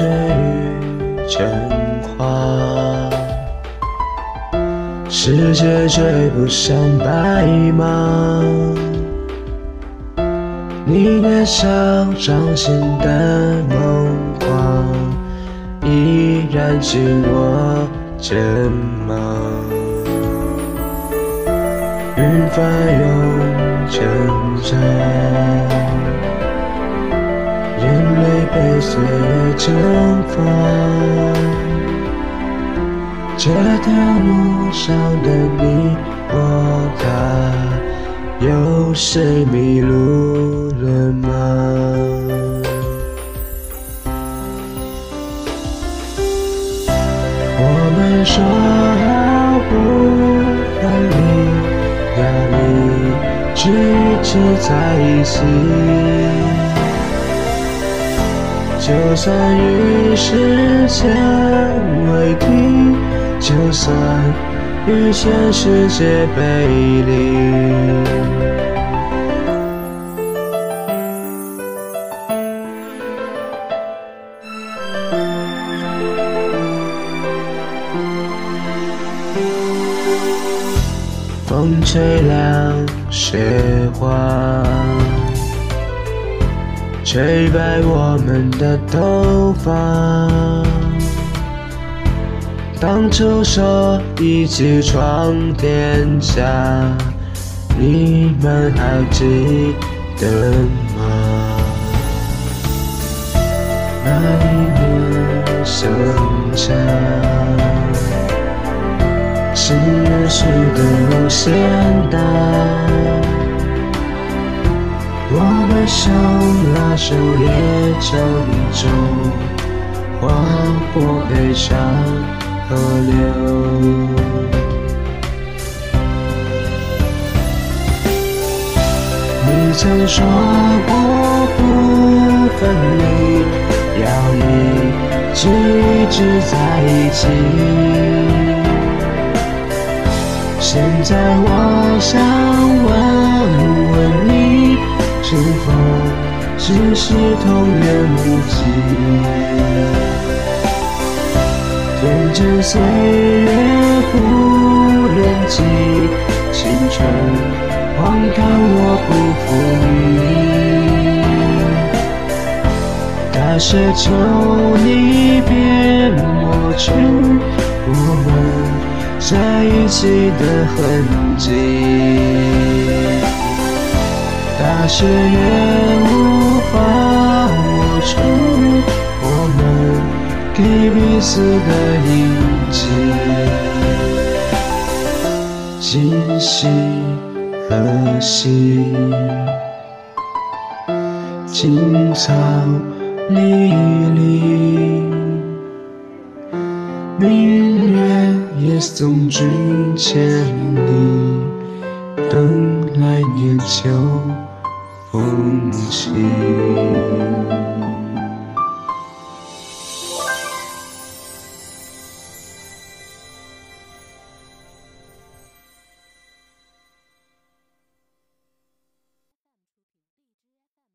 春雨花。世界追不上白马。你的笑掌心的梦话依然紧握着吗云翻涌成沙被岁月蒸发。这条路上的你我他，有谁迷路了吗？我们说好不分离，要一直一直在一起，就算与时间为敌。就算与全世界背离，风吹凉雪花，吹白我们的头发。当初说一起闯天下，你们还记得吗？那一年盛夏，新认识的无限大，我们手拉手也成舟，划过悲伤。河流，你曾说过不分离，要一直一直在一起。现在我想问问只是童言无忌？天真岁月不忍记，青春荒唐我不负你。大雪求你别抹去我们在一起的痕迹。大雪也无法抹去我们。给彼此的印记，今夕何夕？青草离离，明月也送君千里，等来年秋风起。